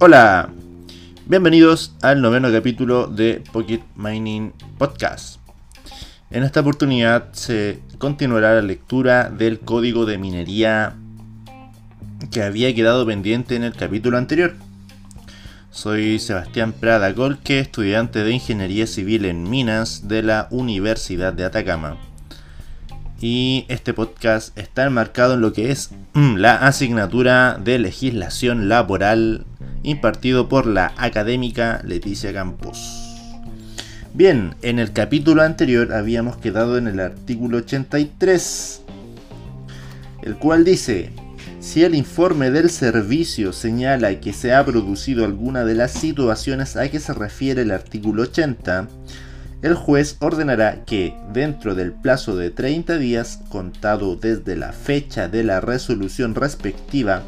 Hola, bienvenidos al noveno capítulo de Pocket Mining Podcast. En esta oportunidad se continuará la lectura del código de minería que había quedado pendiente en el capítulo anterior. Soy Sebastián Prada Golque, estudiante de Ingeniería Civil en Minas de la Universidad de Atacama. Y este podcast está enmarcado en lo que es la asignatura de legislación laboral impartido por la académica Leticia Campos. Bien, en el capítulo anterior habíamos quedado en el artículo 83, el cual dice, si el informe del servicio señala que se ha producido alguna de las situaciones a que se refiere el artículo 80, el juez ordenará que, dentro del plazo de 30 días, contado desde la fecha de la resolución respectiva,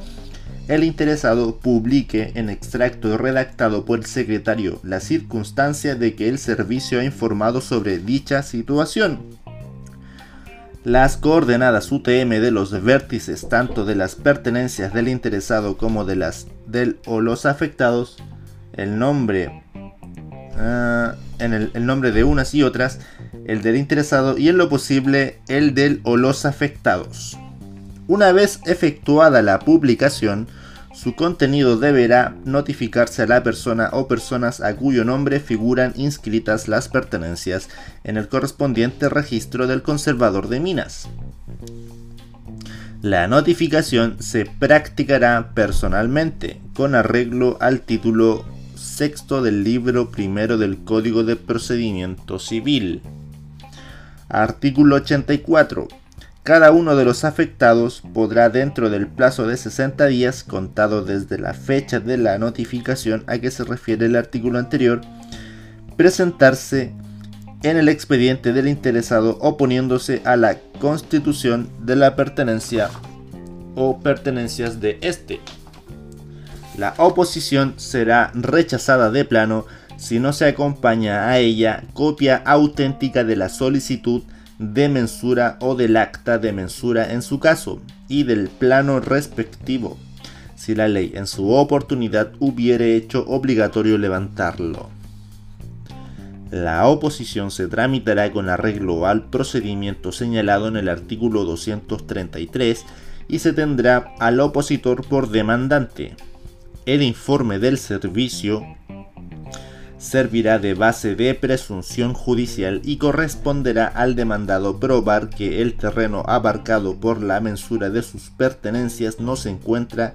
el interesado publique en extracto redactado por el secretario la circunstancia de que el servicio ha informado sobre dicha situación. Las coordenadas UTM de los vértices tanto de las pertenencias del interesado como de las del o los afectados, el nombre, uh, en el nombre de unas y otras, el del interesado y en lo posible el del o los afectados. Una vez efectuada la publicación, su contenido deberá notificarse a la persona o personas a cuyo nombre figuran inscritas las pertenencias en el correspondiente registro del conservador de minas. La notificación se practicará personalmente con arreglo al título sexto del libro primero del Código de Procedimiento Civil. Artículo 84 cada uno de los afectados podrá dentro del plazo de 60 días, contado desde la fecha de la notificación a que se refiere el artículo anterior, presentarse en el expediente del interesado oponiéndose a la constitución de la pertenencia o pertenencias de este. La oposición será rechazada de plano si no se acompaña a ella copia auténtica de la solicitud de mensura o del acta de mensura en su caso y del plano respectivo, si la ley en su oportunidad hubiere hecho obligatorio levantarlo. La oposición se tramitará con arreglo al procedimiento señalado en el artículo 233 y se tendrá al opositor por demandante. El informe del servicio servirá de base de presunción judicial y corresponderá al demandado probar que el terreno abarcado por la mensura de sus pertenencias no se encuentra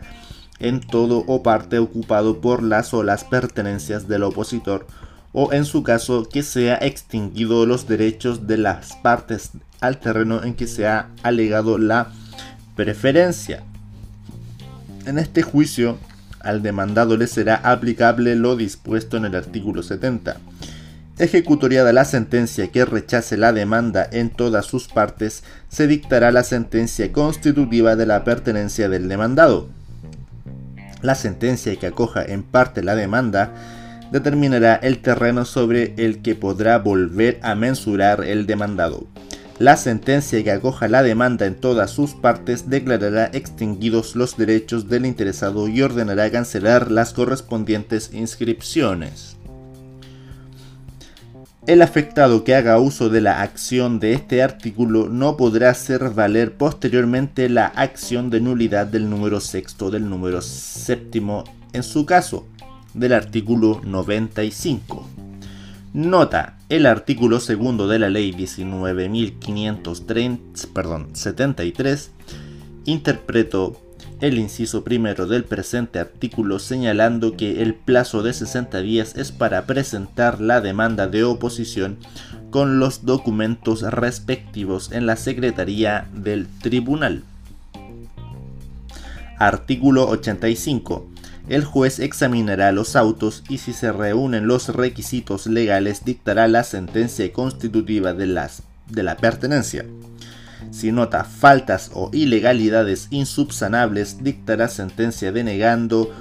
en todo o parte ocupado por las o las pertenencias del opositor o en su caso que sea extinguido los derechos de las partes al terreno en que se ha alegado la preferencia. En este juicio al demandado le será aplicable lo dispuesto en el artículo 70. Ejecutoriada la sentencia que rechace la demanda en todas sus partes, se dictará la sentencia constitutiva de la pertenencia del demandado. La sentencia que acoja en parte la demanda determinará el terreno sobre el que podrá volver a mensurar el demandado. La sentencia que acoja la demanda en todas sus partes declarará extinguidos los derechos del interesado y ordenará cancelar las correspondientes inscripciones. El afectado que haga uso de la acción de este artículo no podrá hacer valer posteriormente la acción de nulidad del número sexto del número séptimo en su caso, del artículo 95. Nota, el artículo segundo de la ley 19.573 interpretó el inciso primero del presente artículo señalando que el plazo de 60 días es para presentar la demanda de oposición con los documentos respectivos en la Secretaría del Tribunal. Artículo 85 el juez examinará los autos y si se reúnen los requisitos legales dictará la sentencia constitutiva de, las, de la pertenencia. Si nota faltas o ilegalidades insubsanables, dictará sentencia denegando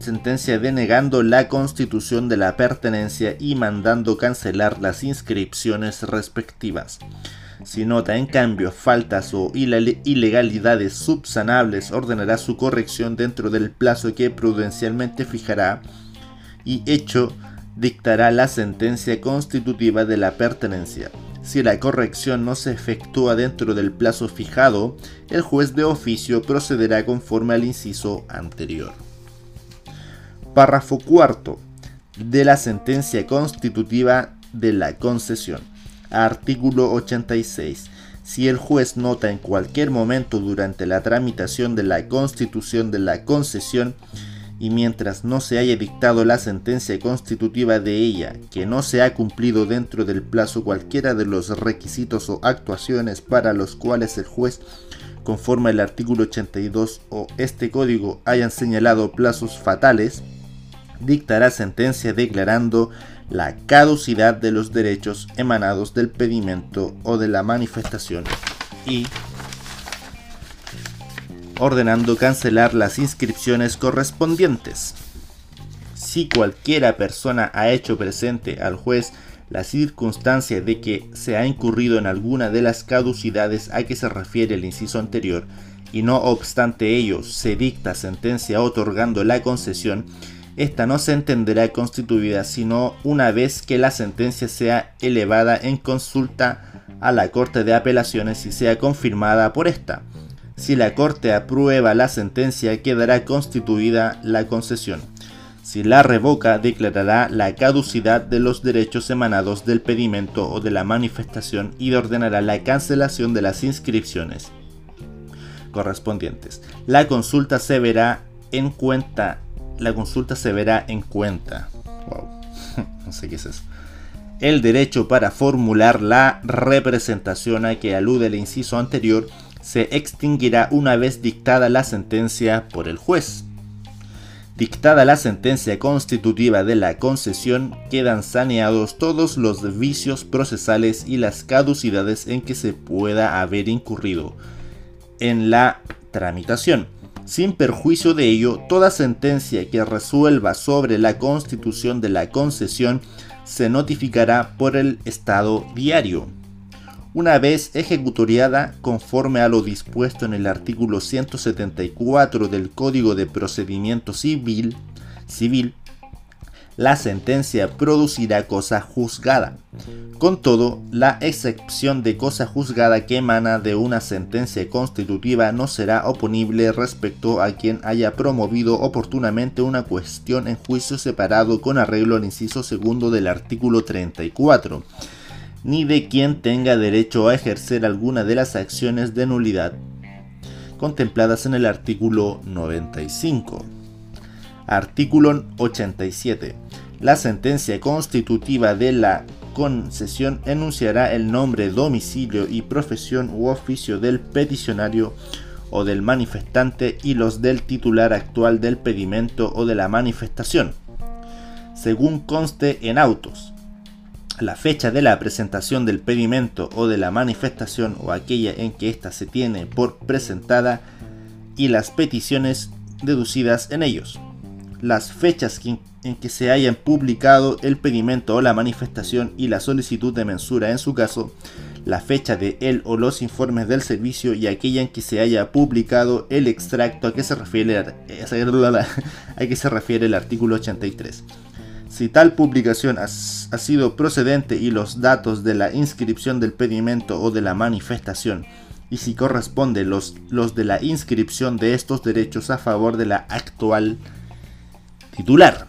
sentencia denegando la constitución de la pertenencia y mandando cancelar las inscripciones respectivas. Si nota en cambio faltas o ilegalidades subsanables, ordenará su corrección dentro del plazo que prudencialmente fijará y hecho dictará la sentencia constitutiva de la pertenencia. Si la corrección no se efectúa dentro del plazo fijado, el juez de oficio procederá conforme al inciso anterior. Párrafo cuarto de la sentencia constitutiva de la concesión. Artículo 86. Si el juez nota en cualquier momento durante la tramitación de la constitución de la concesión y mientras no se haya dictado la sentencia constitutiva de ella, que no se ha cumplido dentro del plazo cualquiera de los requisitos o actuaciones para los cuales el juez, conforme al artículo 82 o este código, hayan señalado plazos fatales, dictará sentencia declarando la caducidad de los derechos emanados del pedimento o de la manifestación y ordenando cancelar las inscripciones correspondientes. Si cualquiera persona ha hecho presente al juez la circunstancia de que se ha incurrido en alguna de las caducidades a que se refiere el inciso anterior, y no obstante ello se dicta sentencia otorgando la concesión, esta no se entenderá constituida sino una vez que la sentencia sea elevada en consulta a la Corte de Apelaciones y sea confirmada por esta. Si la Corte aprueba la sentencia, quedará constituida la concesión. Si la revoca, declarará la caducidad de los derechos emanados del pedimento o de la manifestación y ordenará la cancelación de las inscripciones correspondientes. La consulta se verá en cuenta la consulta se verá en cuenta. Wow, no sé qué es eso. El derecho para formular la representación a que alude el inciso anterior se extinguirá una vez dictada la sentencia por el juez. Dictada la sentencia constitutiva de la concesión, quedan saneados todos los vicios procesales y las caducidades en que se pueda haber incurrido en la tramitación sin perjuicio de ello, toda sentencia que resuelva sobre la constitución de la concesión se notificará por el Estado diario. Una vez ejecutoriada conforme a lo dispuesto en el artículo 174 del Código de Procedimiento Civil, civil la sentencia producirá cosa juzgada. Con todo, la excepción de cosa juzgada que emana de una sentencia constitutiva no será oponible respecto a quien haya promovido oportunamente una cuestión en juicio separado con arreglo al inciso segundo del artículo 34, ni de quien tenga derecho a ejercer alguna de las acciones de nulidad contempladas en el artículo 95. Artículo 87. La sentencia constitutiva de la concesión enunciará el nombre, domicilio y profesión u oficio del peticionario o del manifestante y los del titular actual del pedimento o de la manifestación, según conste en autos. La fecha de la presentación del pedimento o de la manifestación o aquella en que ésta se tiene por presentada y las peticiones deducidas en ellos las fechas en que se hayan publicado el pedimento o la manifestación y la solicitud de mensura en su caso, la fecha de él o los informes del servicio y aquella en que se haya publicado el extracto a que se refiere, a que se refiere el artículo 83. Si tal publicación ha, sido procedente y los datos de la inscripción del pedimento o de la manifestación y si corresponde los, los de la inscripción de estos derechos a favor de la actual titular.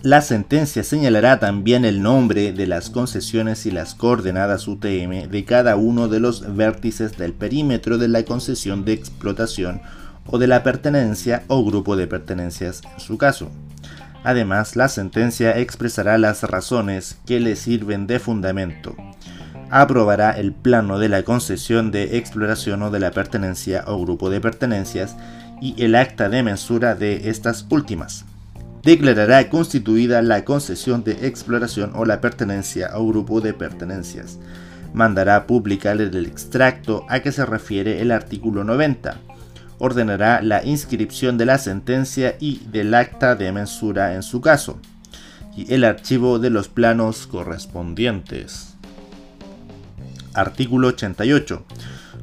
La sentencia señalará también el nombre de las concesiones y las coordenadas UTM de cada uno de los vértices del perímetro de la concesión de explotación o de la pertenencia o grupo de pertenencias en su caso. Además, la sentencia expresará las razones que le sirven de fundamento. Aprobará el plano de la concesión de exploración o de la pertenencia o grupo de pertenencias y el acta de mensura de estas últimas. Declarará constituida la concesión de exploración o la pertenencia a un grupo de pertenencias. Mandará publicar el extracto a que se refiere el artículo 90. Ordenará la inscripción de la sentencia y del acta de mensura en su caso, y el archivo de los planos correspondientes. Artículo 88.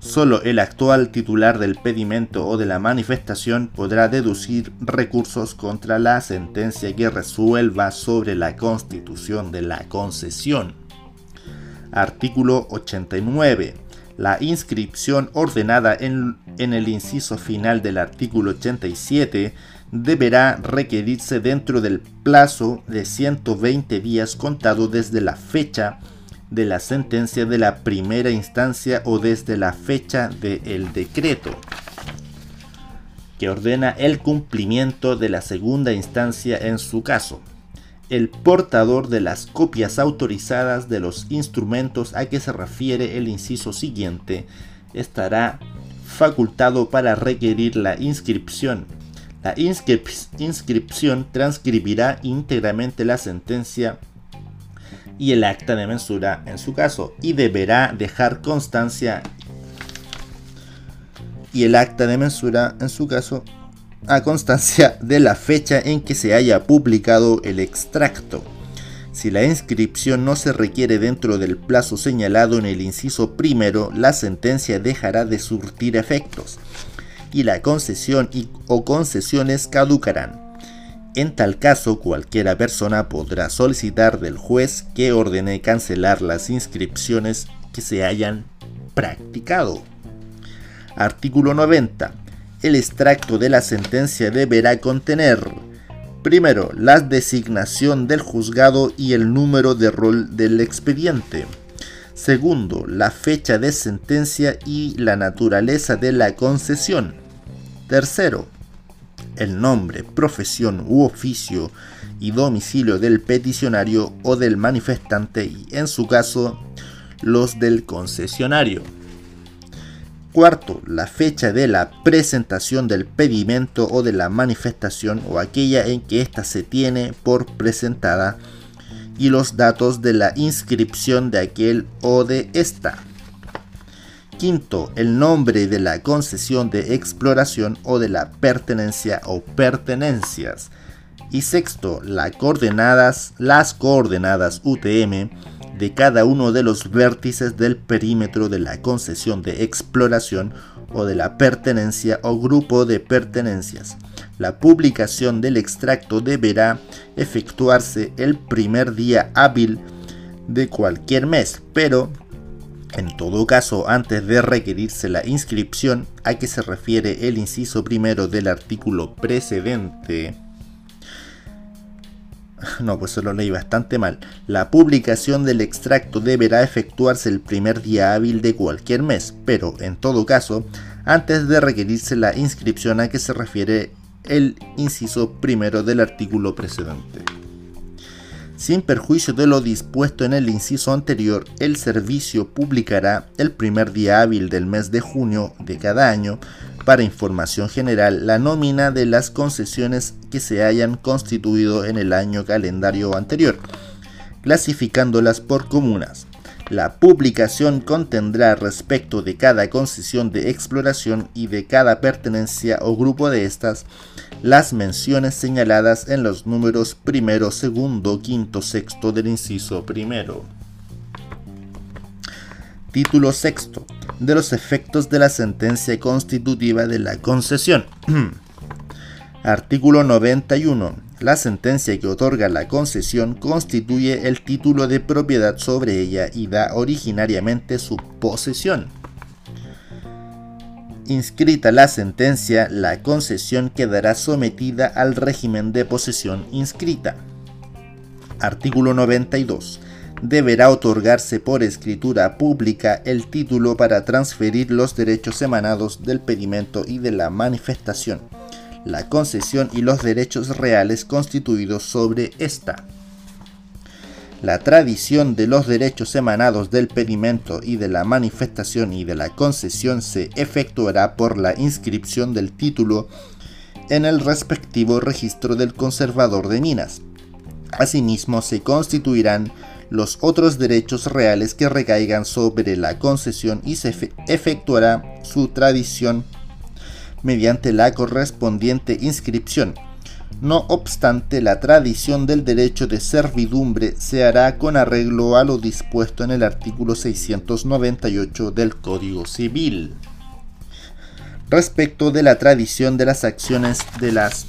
Solo el actual titular del pedimento o de la manifestación podrá deducir recursos contra la sentencia que resuelva sobre la constitución de la concesión. Artículo 89. La inscripción ordenada en, el inciso final del artículo 87 deberá requerirse dentro del plazo de 120 días contado desde la fecha de la sentencia de la primera instancia o desde la fecha del decreto que ordena el cumplimiento de la segunda instancia en su caso. El portador de las copias autorizadas de los instrumentos a que se refiere el inciso siguiente estará facultado para requerir la inscripción. La inscripción transcribirá íntegramente la sentencia y el acta de mensura en su caso y deberá dejar constancia y el acta de mensura en su caso a constancia de la fecha en que se haya publicado el extracto. Si la inscripción no se requiere dentro del plazo señalado en el inciso primero, la sentencia dejará de surtir efectos y la concesión y, o concesiones caducarán. En tal caso, cualquiera persona podrá solicitar del juez que ordene cancelar las inscripciones que se hayan practicado. Artículo 90. El extracto de la sentencia deberá contener Primero, la designación del juzgado y el número de rol del expediente. Segundo, la fecha de sentencia y la naturaleza de la concesión. Tercero, el nombre, profesión u oficio y domicilio del peticionario o del manifestante y, en su caso, los del concesionario. Cuarto, la fecha de la presentación del pedimento o de la manifestación o aquella en que ésta se tiene por presentada y los datos de la inscripción de aquel o de esta. Quinto, el nombre de la concesión de exploración o de la pertenencia o pertenencias. Y sexto, coordenadas, las coordenadas UTM de cada uno de los vértices del perímetro de la concesión de exploración o de la pertenencia o grupo de pertenencias. La publicación del extracto deberá efectuarse el primer día hábil de cualquier mes, pero en todo caso, antes de requerirse la inscripción a que se refiere el inciso primero del artículo precedente, no, pues lo leí bastante mal. La publicación del extracto deberá efectuarse el primer día hábil de cualquier mes, pero en todo caso, antes de requerirse la inscripción a que se refiere el inciso primero del artículo precedente. Sin perjuicio de lo dispuesto en el inciso anterior, el servicio publicará el primer día hábil del mes de junio de cada año para información general la nómina de las concesiones que se hayan constituido en el año calendario anterior, clasificándolas por comunas. La publicación contendrá respecto de cada concesión de exploración y de cada pertenencia o grupo de estas las menciones señaladas en los números primero, segundo, quinto, sexto del inciso primero. Título sexto. De los efectos de la sentencia constitutiva de la concesión. Artículo 91. La sentencia que otorga la concesión constituye el título de propiedad sobre ella y da originariamente su posesión. Inscrita la sentencia, la concesión quedará sometida al régimen de posesión inscrita. Artículo 92. Deberá otorgarse por escritura pública el título para transferir los derechos emanados del pedimento y de la manifestación la concesión y los derechos reales constituidos sobre esta. La tradición de los derechos emanados del pedimento y de la manifestación y de la concesión se efectuará por la inscripción del título en el respectivo registro del conservador de minas. Asimismo, se constituirán los otros derechos reales que recaigan sobre la concesión y se efectuará su tradición mediante la correspondiente inscripción. No obstante, la tradición del derecho de servidumbre se hará con arreglo a lo dispuesto en el artículo 698 del Código Civil. Respecto de la tradición de las acciones de las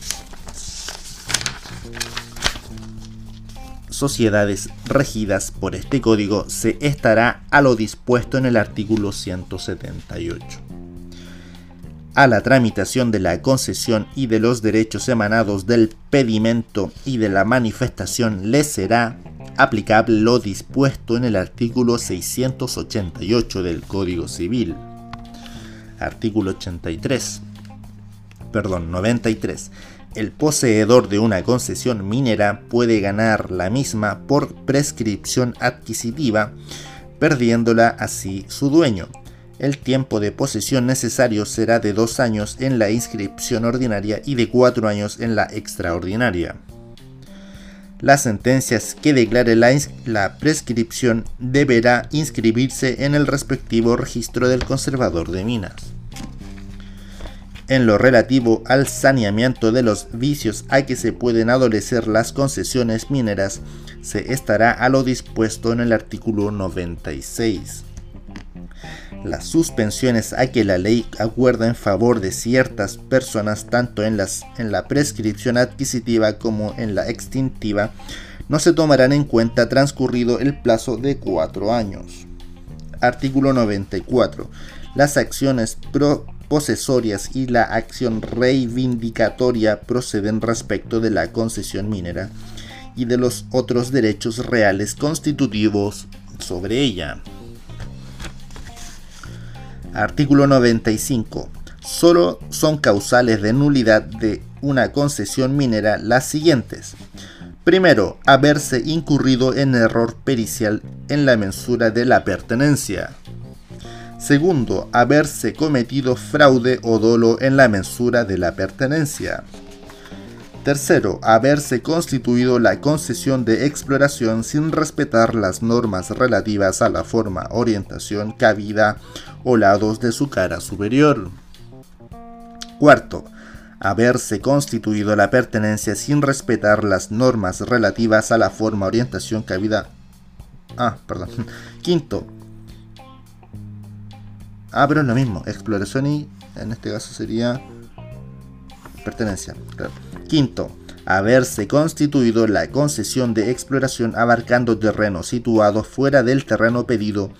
sociedades regidas por este código se estará a lo dispuesto en el artículo 178 a la tramitación de la concesión y de los derechos emanados del pedimento y de la manifestación le será aplicable lo dispuesto en el artículo 688 del Código Civil. Artículo 83. Perdón, 93. El poseedor de una concesión minera puede ganar la misma por prescripción adquisitiva, perdiéndola así su dueño el tiempo de posesión necesario será de dos años en la inscripción ordinaria y de cuatro años en la extraordinaria. Las sentencias que declare la, la, prescripción deberá inscribirse en el respectivo registro del conservador de minas. En lo relativo al saneamiento de los vicios a que se pueden adolecer las concesiones mineras, se estará a lo dispuesto en el artículo 96 las suspensiones a que la ley acuerda en favor de ciertas personas, tanto en, las, en la prescripción adquisitiva como en la extintiva, no se tomarán en cuenta transcurrido el plazo de cuatro años. Artículo 94. Las acciones posesorias y la acción reivindicatoria proceden respecto de la concesión minera y de los otros derechos reales constitutivos sobre ella. Artículo 95. Solo son causales de nulidad de una concesión minera las siguientes. Primero, haberse incurrido en error pericial en la mensura de la pertenencia. Segundo, haberse cometido fraude o dolo en la mensura de la pertenencia. Tercero, haberse constituido la concesión de exploración sin respetar las normas relativas a la forma, orientación, cabida o lados de su cara superior. Cuarto, haberse constituido la pertenencia sin respetar las normas relativas a la forma, orientación, cabida. Ah, perdón. Quinto. Ah, pero es lo mismo. Exploración y en este caso sería pertenencia. Quinto, haberse constituido la concesión de exploración abarcando terrenos situados fuera del terreno pedido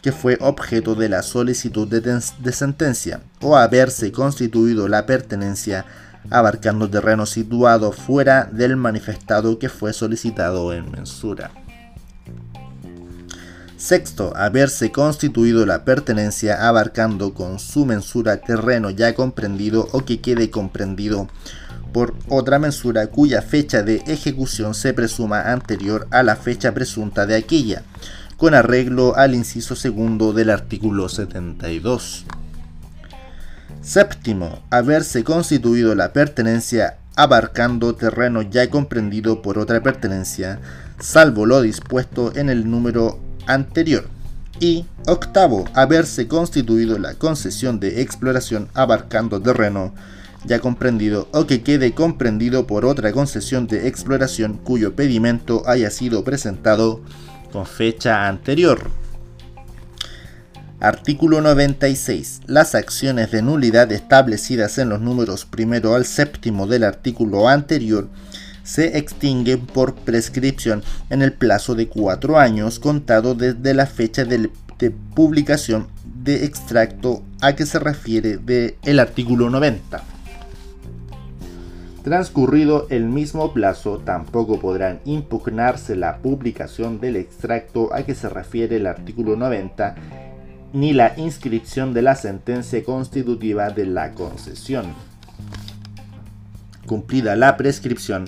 que fue objeto de la solicitud de, sentencia, o haberse constituido la pertenencia abarcando terrenos situados fuera del manifestado que fue solicitado en mensura. Sexto, haberse constituido la pertenencia abarcando con su mensura terreno ya comprendido o que quede comprendido por otra mensura cuya fecha de ejecución se presuma anterior a la fecha presunta de aquella, con arreglo al inciso segundo del artículo 72. Séptimo, haberse constituido la pertenencia abarcando terreno ya comprendido por otra pertenencia, salvo lo dispuesto en el número anterior. Y octavo, haberse constituido la concesión de exploración abarcando terreno ya comprendido o que quede comprendido por otra concesión de exploración cuyo pedimento haya sido presentado con fecha anterior. Artículo 96. Las acciones de nulidad establecidas en los números primero al séptimo del artículo anterior se extinguen por prescripción en el plazo de cuatro años contado desde la fecha de, publicación de extracto a que se refiere del el artículo 90. Transcurrido el mismo plazo, tampoco podrán impugnarse la publicación del extracto a que se refiere el artículo 90 ni la inscripción de la sentencia constitutiva de la concesión. Cumplida la prescripción,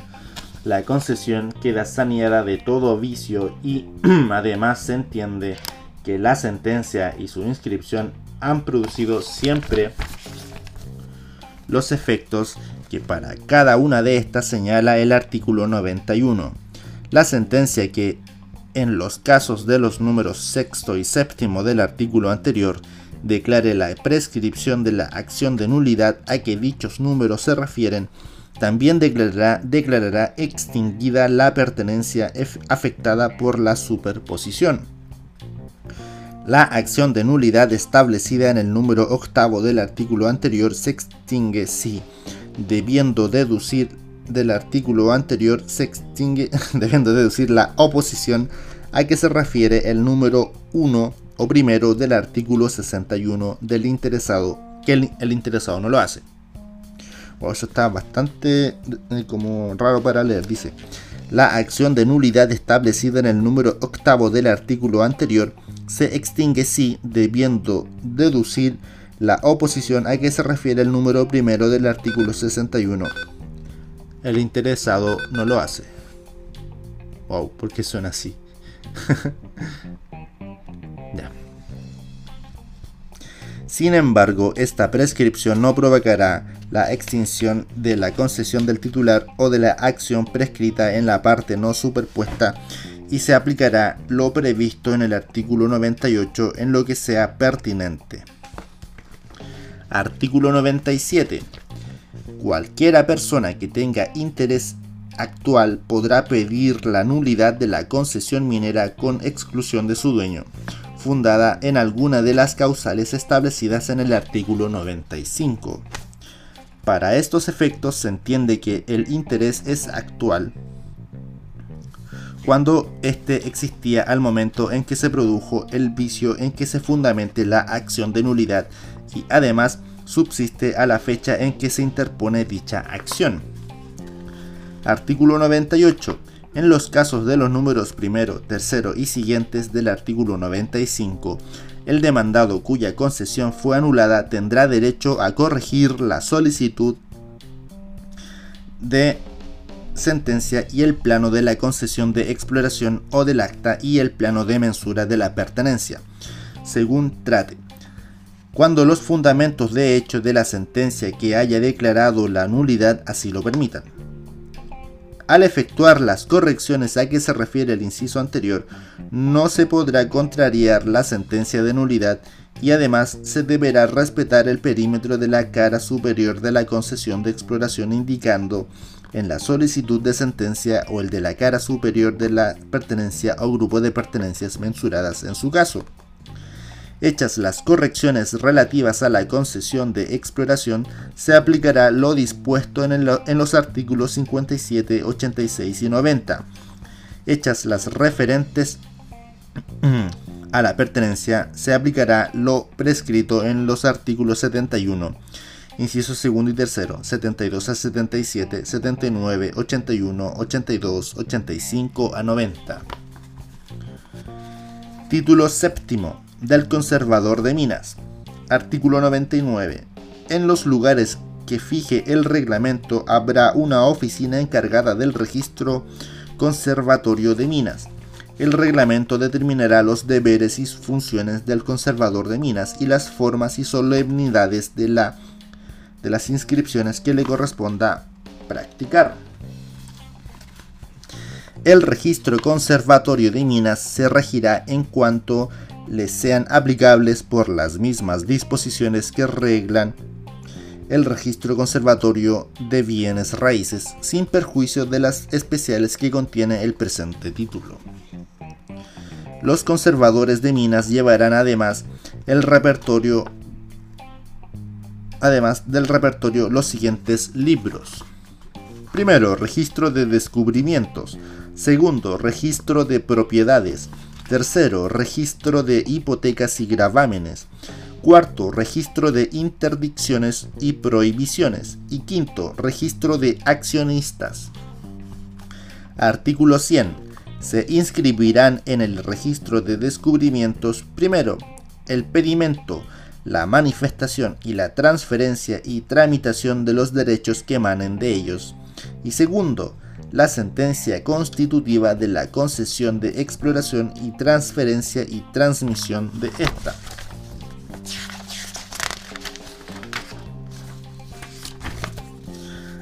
la concesión queda saneada de todo vicio y además se entiende que la sentencia y su inscripción han producido siempre los efectos que para cada una de estas señala el artículo 91. La sentencia que, en los casos de los números sexto y séptimo del artículo anterior, declare la prescripción de la acción de nulidad a que dichos números se refieren, también declarará, declarará extinguida la pertenencia afectada por la superposición. La acción de nulidad establecida en el número octavo del artículo anterior se extingue si, debiendo deducir del artículo anterior, se extingue, debiendo deducir la oposición a que se refiere el número 1 o primero del artículo 61 del interesado, que el, interesado no lo hace. eso está bastante eh, como raro para leer. Dice, la acción de nulidad establecida en el número octavo del artículo anterior se extingue si, debiendo deducir la oposición a que se refiere el número primero del artículo 61. El interesado no lo hace. Wow, ¿por qué suena así? ya. Sin embargo, esta prescripción no provocará la extinción de la concesión del titular o de la acción prescrita en la parte no superpuesta y se aplicará lo previsto en el artículo 98 en lo que sea pertinente. Artículo 97. Cualquiera persona que tenga interés actual podrá pedir la nulidad de la concesión minera con exclusión de su dueño, fundada en alguna de las causales establecidas en el artículo 95. Para estos efectos se entiende que el interés es actual cuando éste existía al momento en que se produjo el vicio en que se fundamente la acción de nulidad y además subsiste a la fecha en que se interpone dicha acción. Artículo 98. En los casos de los números primero, tercero y siguientes del artículo 95, el demandado cuya concesión fue anulada tendrá derecho a corregir la solicitud de sentencia y el plano de la concesión de exploración o del acta y el plano de mensura de la pertenencia, según trate. Cuando los fundamentos de hecho de la sentencia que haya declarado la nulidad así lo permitan. Al efectuar las correcciones a que se refiere el inciso anterior, no se podrá contrariar la sentencia de nulidad y además se deberá respetar el perímetro de la cara superior de la concesión de exploración indicando en la solicitud de sentencia o el de la cara superior de la pertenencia o grupo de pertenencias mensuradas en su caso. Hechas las correcciones relativas a la concesión de exploración, se aplicará lo dispuesto en, los artículos 57, 86 y 90. Hechas las referentes a la pertenencia, se aplicará lo prescrito en los artículos 71 inciso segundo y tercero, 72 a 77, 79, 81, 82, 85 a 90. Título séptimo del conservador de minas. Artículo 99. En los lugares que fije el reglamento habrá una oficina encargada del registro conservatorio de minas. El reglamento determinará los deberes y funciones del conservador de minas y las formas y solemnidades de la de las inscripciones que le corresponda practicar. El registro conservatorio de minas se regirá en cuanto le sean aplicables por las mismas disposiciones que reglan el registro conservatorio de bienes raíces, sin perjuicio de las especiales que contiene el presente título. Los conservadores de minas llevarán además el repertorio además del repertorio los siguientes libros. Primero, registro de descubrimientos. Segundo, registro de propiedades. Tercero, registro de hipotecas y gravámenes. Cuarto, registro de interdicciones y prohibiciones. Y quinto, registro de accionistas. Artículo 100. Se inscribirán en el registro de descubrimientos primero el pedimento, la manifestación y la transferencia y tramitación de los derechos que emanen de ellos. Y segundo, la sentencia constitutiva de la concesión de exploración y transferencia y transmisión de esta.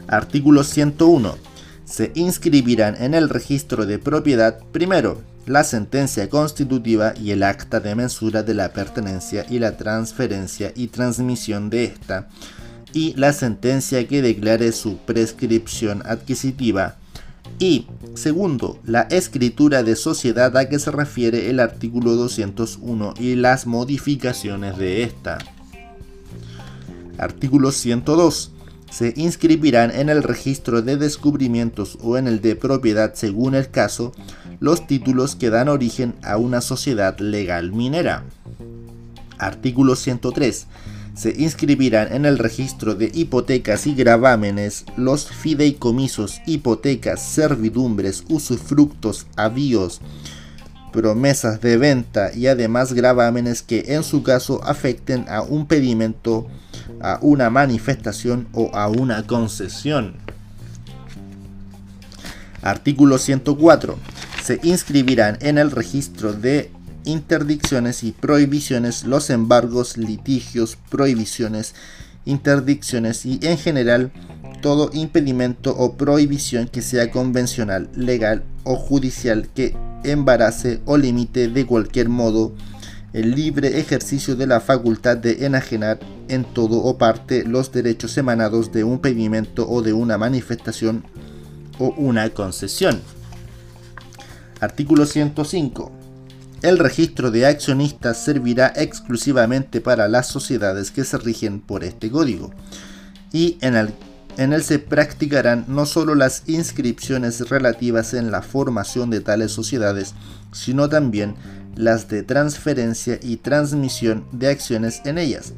Artículo 101. Se inscribirán en el registro de propiedad primero la sentencia constitutiva y el acta de mensura de la pertenencia y la transferencia y transmisión de esta, y la sentencia que declare su prescripción adquisitiva. Y segundo, la escritura de sociedad a que se refiere el artículo 201 y las modificaciones de esta. Artículo 102 se inscribirán en el registro de descubrimientos o en el de propiedad según el caso los títulos que dan origen a una sociedad legal minera. Artículo 103. Se inscribirán en el registro de hipotecas y gravámenes los fideicomisos, hipotecas, servidumbres, usufructos, avíos, promesas de venta y además gravámenes que en su caso afecten a un pedimento a una manifestación o a una concesión. Artículo 104. Se inscribirán en el registro de interdicciones y prohibiciones los embargos, litigios, prohibiciones, interdicciones y en general todo impedimento o prohibición que sea convencional, legal o judicial que embarace o limite de cualquier modo el libre ejercicio de la facultad de enajenar en todo o parte los derechos emanados de un pedimento o de una manifestación o una concesión. Artículo 105. El registro de accionistas servirá exclusivamente para las sociedades que se rigen por este código y en el, se practicarán no solo las inscripciones relativas en la formación de tales sociedades, sino también las de transferencia y transmisión de acciones en ellas,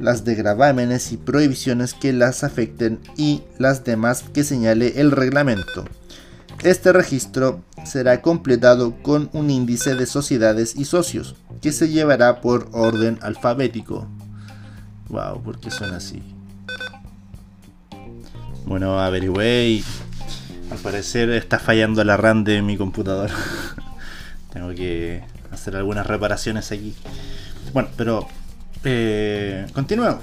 las de gravámenes y prohibiciones que las afecten y las demás que señale el reglamento. Este registro será completado con un índice de sociedades y socios, que se llevará por orden alfabético. Wow, ¿por qué son así? Bueno, averigüé y al parecer está fallando la RAM de mi computador. Tengo que hacer algunas reparaciones aquí. Bueno, pero eh, continuemos.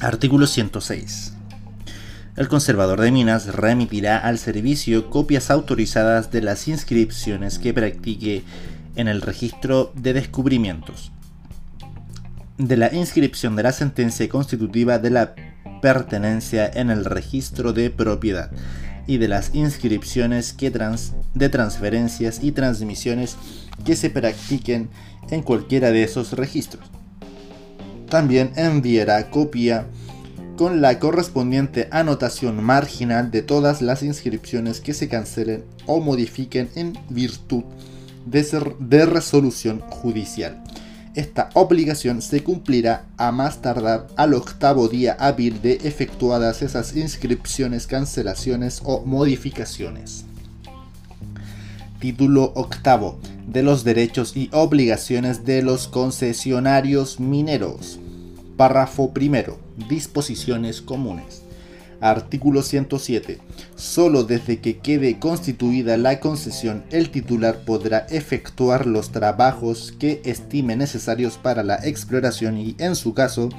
Artículo 106. El conservador de minas remitirá al servicio copias autorizadas de las inscripciones que practique en el registro de descubrimientos, de la inscripción de la sentencia constitutiva de la pertenencia en el registro de propiedad y de las inscripciones que de transferencias y transmisiones que se practiquen en cualquiera de esos registros. También enviará copia con la correspondiente anotación marginal de todas las inscripciones que se cancelen o modifiquen en virtud de, de resolución judicial. Esta obligación se cumplirá a más tardar al octavo día hábil de efectuadas esas inscripciones, cancelaciones o modificaciones. Título octavo de los derechos y obligaciones de los concesionarios mineros. Párrafo primero. Disposiciones comunes. Artículo 107. Solo desde que quede constituida la concesión, el titular podrá efectuar los trabajos que estime necesarios para la exploración y, en su caso,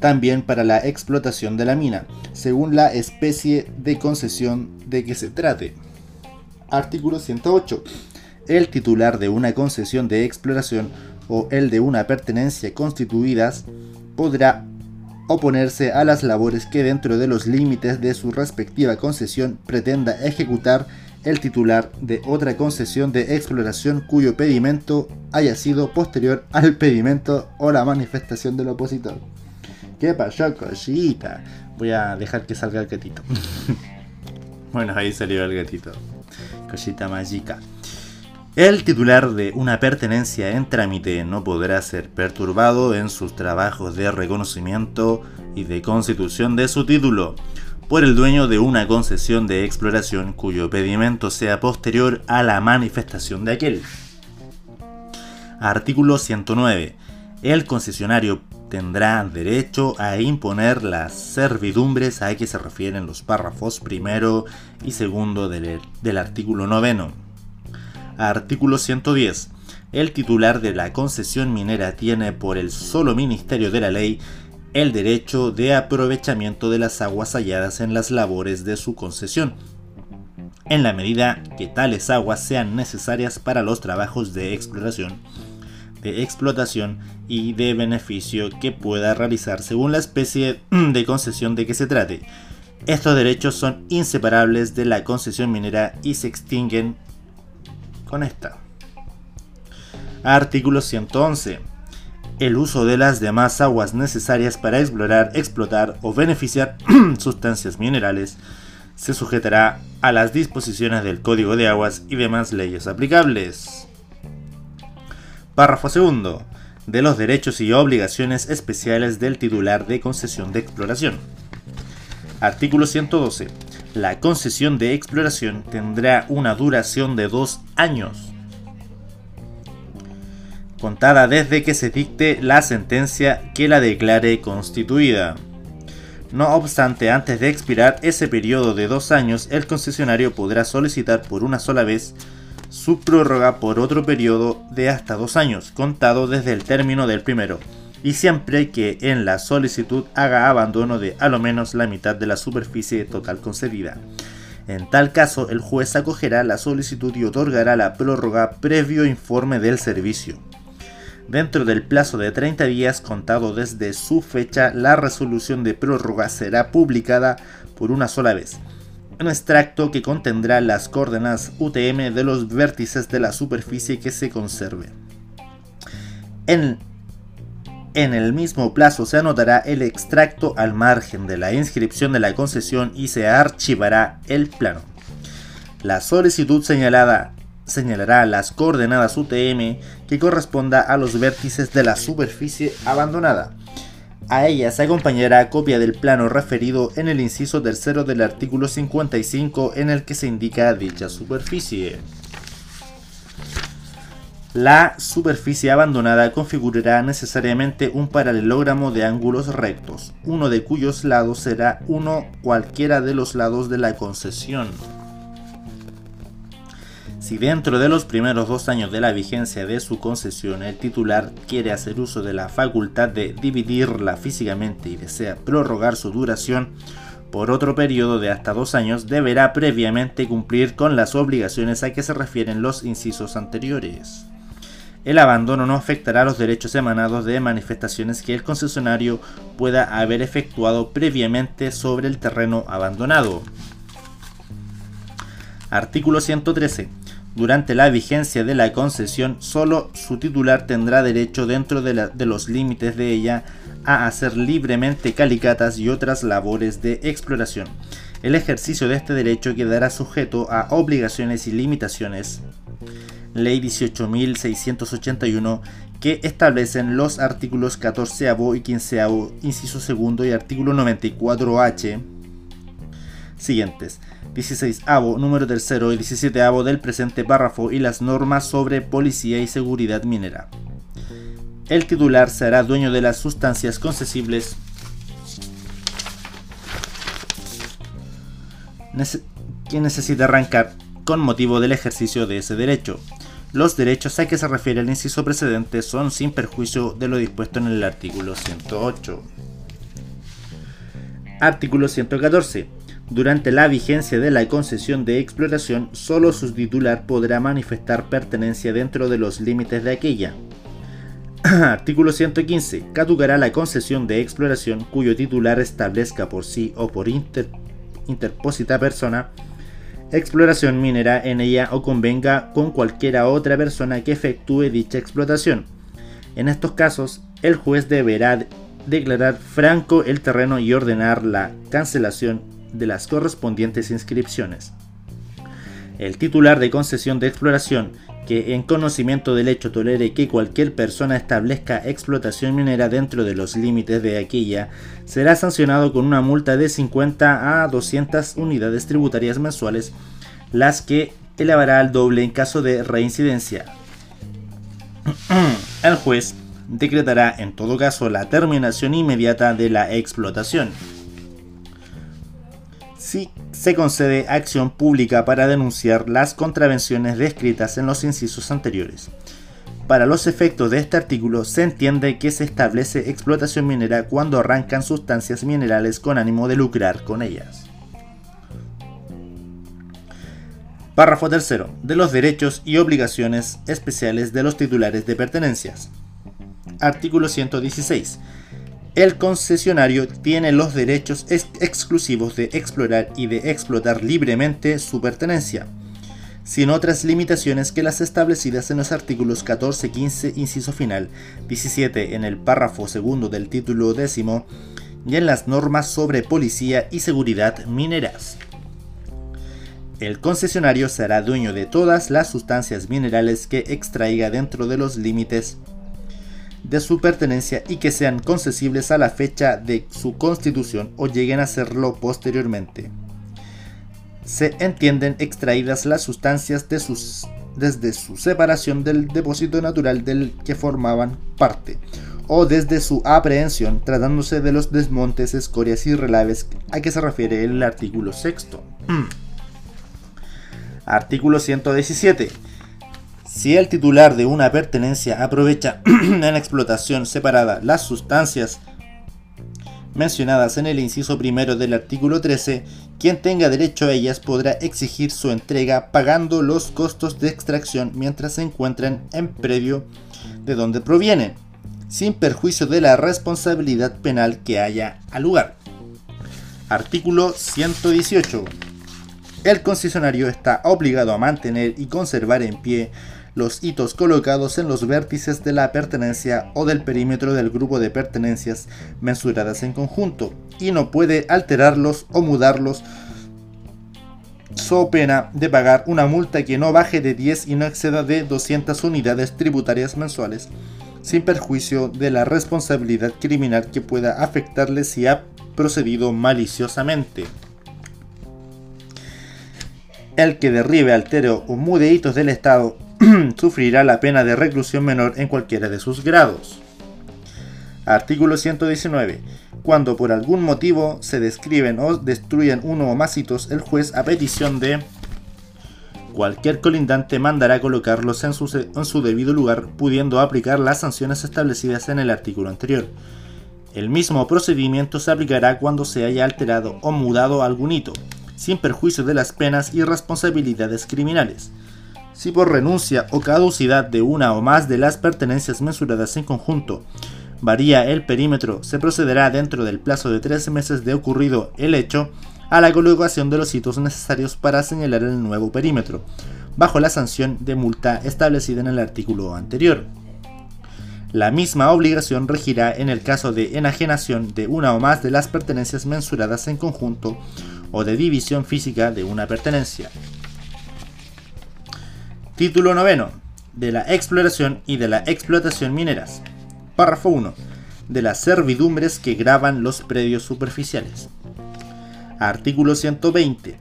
también para la explotación de la mina, según la especie de concesión de que se trate. Artículo 108. El titular de una concesión de exploración o el de una pertenencia constituidas podrá oponerse a las labores que dentro de los límites de su respectiva concesión pretenda ejecutar el titular de otra concesión de exploración cuyo pedimento haya sido posterior al pedimento o la manifestación del opositor. ¿Qué pasó, cosita? Voy a dejar que salga el gatito. bueno, ahí salió el gatito. Cosita mágica. El titular de una pertenencia en trámite no podrá ser perturbado en sus trabajos de reconocimiento y de constitución de su título por el dueño de una concesión de exploración cuyo pedimento sea posterior a la manifestación de aquel. Artículo 109. El concesionario tendrá derecho a imponer las servidumbres a que se refieren los párrafos primero y segundo del, del artículo noveno Artículo 110. El titular de la concesión minera tiene por el solo Ministerio de la Ley el derecho de aprovechamiento de las aguas halladas en las labores de su concesión, en la medida que tales aguas sean necesarias para los trabajos de exploración, de explotación y de beneficio que pueda realizar según la especie de concesión de que se trate. Estos derechos son inseparables de la concesión minera y se extinguen con esta. Artículo 111. El uso de las demás aguas necesarias para explorar, explotar o beneficiar sustancias minerales se sujetará a las disposiciones del Código de Aguas y demás leyes aplicables. Párrafo segundo. De los derechos y obligaciones especiales del titular de concesión de exploración. Artículo 112. La concesión de exploración tendrá una duración de dos años, contada desde que se dicte la sentencia que la declare constituida. No obstante, antes de expirar ese periodo de dos años, el concesionario podrá solicitar por una sola vez su prórroga por otro periodo de hasta dos años, contado desde el término del primero, y siempre que en la solicitud haga abandono de a lo menos la mitad de la superficie total concedida. En tal caso, el juez acogerá la solicitud y otorgará la prórroga previo informe del servicio. Dentro del plazo de 30 días contado desde su fecha, la resolución de prórroga será publicada por una sola vez. Un extracto que contendrá las coordenadas UTM de los vértices de la superficie que se conserve. En, en el mismo plazo se anotará el extracto al margen de la inscripción de la concesión y se archivará el plano. La solicitud señalada señalará las coordenadas UTM que corresponda a los vértices de la superficie abandonada. A ella se acompañará copia del plano referido en el inciso tercero del artículo 55 en el que se indica dicha superficie. La superficie abandonada configurará necesariamente un paralelogramo de ángulos rectos, uno de cuyos lados será uno cualquiera de los lados de la concesión. Si dentro de los primeros dos años de la vigencia de su concesión el titular quiere hacer uso de la facultad de dividirla físicamente y desea prorrogar su duración por otro periodo de hasta dos años, deberá previamente cumplir con las obligaciones a que se refieren los incisos anteriores. El abandono no afectará los derechos emanados de manifestaciones que el concesionario pueda haber efectuado previamente sobre el terreno abandonado. Artículo 113 durante la vigencia de la concesión, solo su titular tendrá derecho dentro de, los límites de ella a hacer libremente calicatas y otras labores de exploración. El ejercicio de este derecho quedará sujeto a obligaciones y limitaciones. Ley 18.681 que establecen los artículos 14 y 15 inciso segundo y artículo 94H siguientes. 16 avo, número tercero y 17 avo del presente párrafo y las normas sobre policía y seguridad minera. El titular será dueño de las sustancias concesibles que necesita arrancar con motivo del ejercicio de ese derecho. Los derechos a que se refiere el inciso precedente son sin perjuicio de lo dispuesto en el artículo 108. Artículo 114 durante la vigencia de la concesión de exploración, solo su titular podrá manifestar pertenencia dentro de los límites de aquella. Artículo 115. Caducará la concesión de exploración cuyo titular establezca por sí o por interpósita persona exploración minera en ella o convenga con cualquiera otra persona que efectúe dicha explotación. En estos casos, el juez deberá declarar franco el terreno y ordenar la cancelación de las correspondientes inscripciones. El titular de concesión de exploración que en conocimiento del hecho tolere que cualquier persona establezca explotación minera dentro de los límites de aquella, será sancionado con una multa de 50 a 200 unidades tributarias mensuales, las que elevará al doble en caso de reincidencia. El juez decretará en todo caso la terminación inmediata de la explotación si se concede acción pública para denunciar las contravenciones descritas en los incisos anteriores. Para los efectos de este artículo se entiende que se establece explotación minera cuando arrancan sustancias minerales con ánimo de lucrar con ellas. Párrafo tercero. De los derechos y obligaciones especiales de los titulares de pertenencias. Artículo 116. El concesionario tiene los derechos exclusivos de explorar y de explotar libremente su pertenencia, sin otras limitaciones que las establecidas en los artículos 14, 15, inciso final, 17 en el párrafo segundo del título décimo y en las normas sobre policía y seguridad mineras. El concesionario será dueño de todas las sustancias minerales que extraiga dentro de los límites de su pertenencia y que sean concesibles a la fecha de su constitución o lleguen a serlo posteriormente. Se entienden extraídas las sustancias de sus, desde su separación del depósito natural del que formaban parte, o desde su aprehensión, tratándose de los desmontes, escorias y relaves a que se refiere el artículo sexto. artículo 117 si el titular de una pertenencia aprovecha en explotación separada las sustancias mencionadas en el inciso primero del artículo 13, quien tenga derecho a ellas podrá exigir su entrega pagando los costos de extracción mientras se encuentren en predio de donde provienen, sin perjuicio de la responsabilidad penal que haya al lugar. Artículo 118. El concesionario está obligado a mantener y conservar en pie los hitos colocados en los vértices de la pertenencia o del perímetro del grupo de pertenencias mensuradas en conjunto y no puede alterarlos o mudarlos so pena de pagar una multa que no baje de 10 y no exceda de 200 unidades tributarias mensuales, sin perjuicio de la responsabilidad criminal que pueda afectarle si ha procedido maliciosamente. El que derribe, altere o mude hitos del Estado sufrirá la pena de reclusión menor en cualquiera de sus grados. Artículo 119. Cuando por algún motivo se describen o destruyen uno o más hitos, el juez, a petición de cualquier colindante, mandará colocarlos en su, en su debido lugar, pudiendo aplicar las sanciones establecidas en el artículo anterior. El mismo procedimiento se aplicará cuando se haya alterado o mudado algún hito, sin perjuicio de las penas y responsabilidades criminales. Si por renuncia o caducidad de una o más de las pertenencias mensuradas en conjunto varía el perímetro, se procederá dentro del plazo de tres meses de ocurrido el hecho a la colocación de los hitos necesarios para señalar el nuevo perímetro, bajo la sanción de multa establecida en el artículo anterior. La misma obligación regirá en el caso de enajenación de una o más de las pertenencias mensuradas en conjunto o de división física de una pertenencia. Título noveno. De la exploración y de la explotación mineras. Párrafo 1. De las servidumbres que graban los predios superficiales. Artículo 120.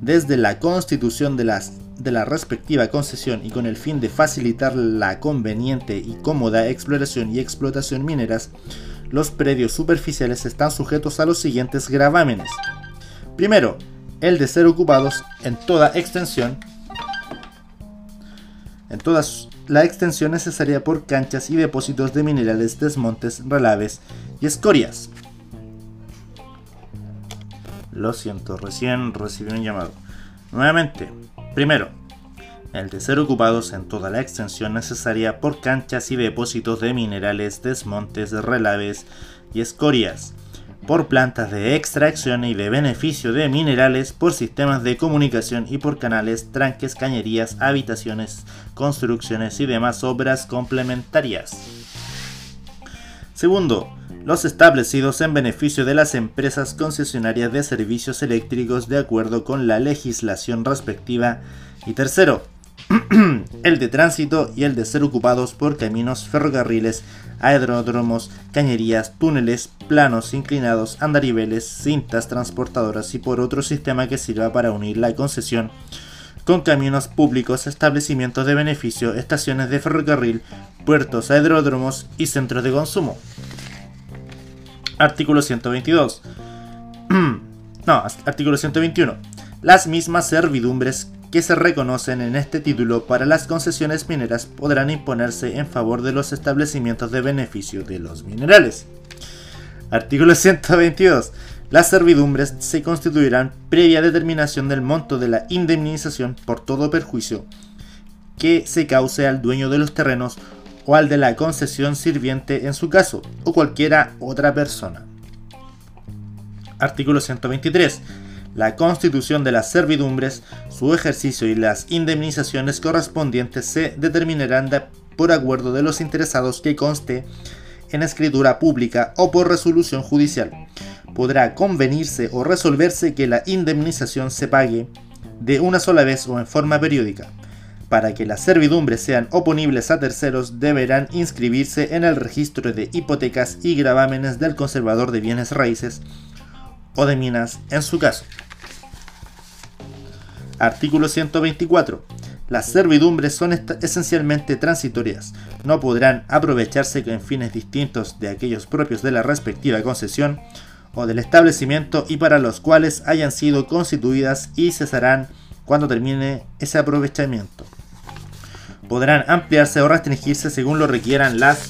Desde la constitución de, las, de la respectiva concesión y con el fin de facilitar la conveniente y cómoda exploración y explotación mineras, los predios superficiales están sujetos a los siguientes gravámenes. Primero, el de ser ocupados en toda extensión en toda la extensión necesaria por canchas y depósitos de minerales, desmontes, relaves y escorias. Lo siento, recién recibí un llamado. Nuevamente, primero, el de ser ocupados en toda la extensión necesaria por canchas y depósitos de minerales, desmontes, relaves y escorias por plantas de extracción y de beneficio de minerales, por sistemas de comunicación y por canales, tranques, cañerías, habitaciones, construcciones y demás obras complementarias. Segundo, los establecidos en beneficio de las empresas concesionarias de servicios eléctricos de acuerdo con la legislación respectiva. Y tercero, el de tránsito y el de ser ocupados por caminos, ferrocarriles, aeródromos, cañerías, túneles, planos inclinados, andariveles, cintas transportadoras y por otro sistema que sirva para unir la concesión con caminos públicos, establecimientos de beneficio, estaciones de ferrocarril, puertos, aeródromos y centros de consumo. Artículo 122. no, artículo 121. Las mismas servidumbres que se reconocen en este título para las concesiones mineras podrán imponerse en favor de los establecimientos de beneficio de los minerales. Artículo 122. Las servidumbres se constituirán previa determinación del monto de la indemnización por todo perjuicio que se cause al dueño de los terrenos o al de la concesión sirviente en su caso, o cualquiera otra persona. Artículo 123. La constitución de las servidumbres, su ejercicio y las indemnizaciones correspondientes se determinarán por acuerdo de los interesados que conste en escritura pública o por resolución judicial. Podrá convenirse o resolverse que la indemnización se pague de una sola vez o en forma periódica. Para que las servidumbres sean oponibles a terceros, deberán inscribirse en el registro de hipotecas y gravámenes del conservador de bienes raíces o de minas en su caso. Artículo 124. Las servidumbres son esencialmente transitorias, no podrán aprovecharse en fines distintos de aquellos propios de la respectiva concesión o del establecimiento y para los cuales hayan sido constituidas y cesarán cuando termine ese aprovechamiento. Podrán ampliarse o restringirse según lo requieran las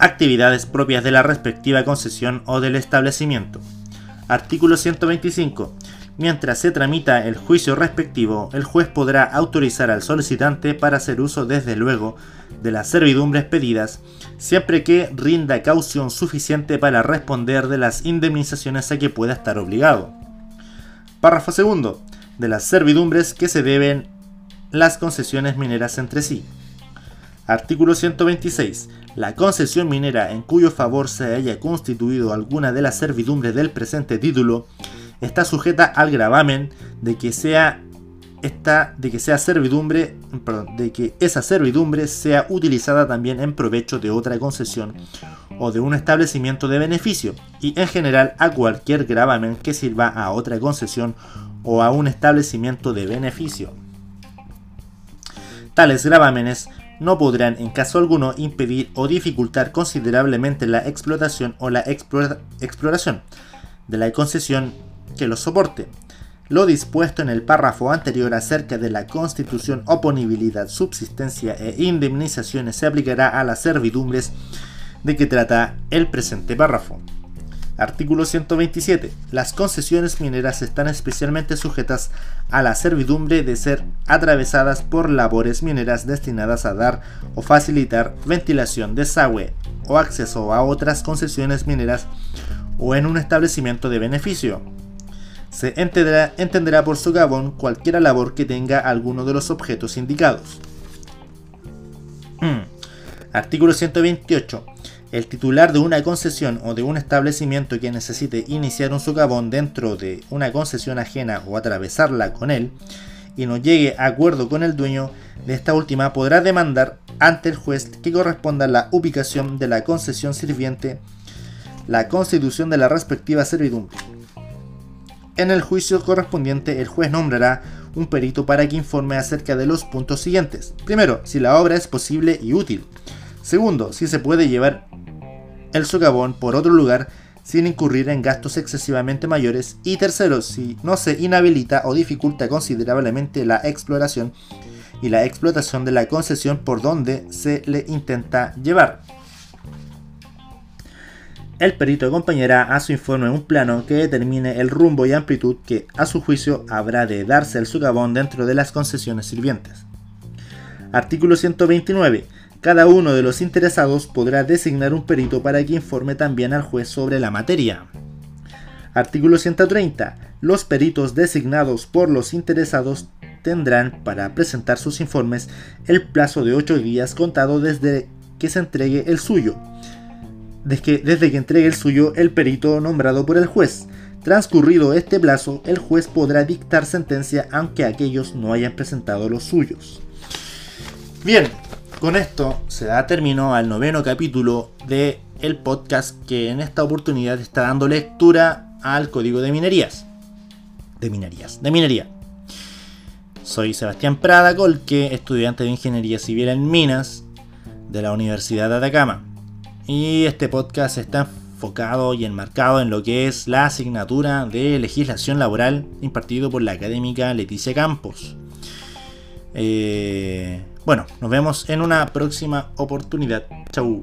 actividades propias de la respectiva concesión o del establecimiento. Artículo 125. Mientras se tramita el juicio respectivo, el juez podrá autorizar al solicitante para hacer uso desde luego de las servidumbres pedidas, siempre que rinda caución suficiente para responder de las indemnizaciones a que pueda estar obligado. Párrafo segundo. De las servidumbres que se deben las concesiones mineras entre sí. Artículo 126. La concesión minera en cuyo favor se haya constituido alguna de las servidumbres del presente título está sujeta al gravamen de que sea esta, de que sea servidumbre, de que esa servidumbre sea utilizada también en provecho de otra concesión o de un establecimiento de beneficio y en general a cualquier gravamen que sirva a otra concesión o a un establecimiento de beneficio. Tales gravámenes no podrán en caso alguno impedir o dificultar considerablemente la explotación o la exploración de la concesión que los soporte. Lo dispuesto en el párrafo anterior acerca de la constitución, oponibilidad, subsistencia e indemnizaciones se aplicará a las servidumbres de que trata el presente párrafo. Artículo 127. Las concesiones mineras están especialmente sujetas a la servidumbre de ser atravesadas por labores mineras destinadas a dar o facilitar ventilación, desagüe o acceso a otras concesiones mineras o en un establecimiento de beneficio. Se entenderá, entenderá por socavón cualquier labor que tenga alguno de los objetos indicados. Artículo 128 el titular de una concesión o de un establecimiento que necesite iniciar un socavón dentro de una concesión ajena o atravesarla con él y no llegue a acuerdo con el dueño de esta última podrá demandar ante el juez que corresponda la ubicación de la concesión sirviente la constitución de la respectiva servidumbre. En el juicio correspondiente el juez nombrará un perito para que informe acerca de los puntos siguientes. Primero, si la obra es posible y útil. Segundo, si se puede llevar el socavón por otro lugar sin incurrir en gastos excesivamente mayores. Y tercero, si no se inhabilita o dificulta considerablemente la exploración y la explotación de la concesión por donde se le intenta llevar. El perito acompañará a su informe un plano que determine el rumbo y amplitud que, a su juicio, habrá de darse el socavón dentro de las concesiones sirvientes. Artículo 129 cada uno de los interesados podrá designar un perito para que informe también al juez sobre la materia. Artículo 130. Los peritos designados por los interesados tendrán para presentar sus informes el plazo de 8 días contado desde que se entregue el suyo. Desde que, desde que entregue el suyo el perito nombrado por el juez. Transcurrido este plazo, el juez podrá dictar sentencia aunque aquellos no hayan presentado los suyos. Bien, con esto se da término al noveno capítulo de el podcast que en esta oportunidad está dando lectura al código de minerías. De minerías, de minería. Soy Sebastián Prada Colque, estudiante de Ingeniería Civil en Minas de la Universidad de Atacama. Y este podcast está enfocado y enmarcado en lo que es la asignatura de legislación laboral impartido por la académica Leticia Campos. Eh, bueno, nos vemos en una próxima oportunidad. Chau.